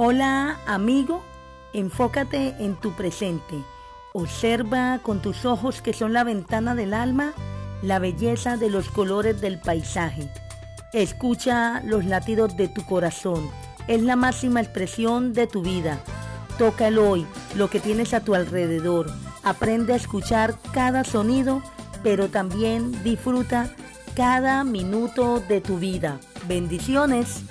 Hola amigo, enfócate en tu presente. Observa con tus ojos que son la ventana del alma la belleza de los colores del paisaje. Escucha los latidos de tu corazón. Es la máxima expresión de tu vida. Toca el hoy, lo que tienes a tu alrededor. Aprende a escuchar cada sonido, pero también disfruta cada minuto de tu vida. Bendiciones.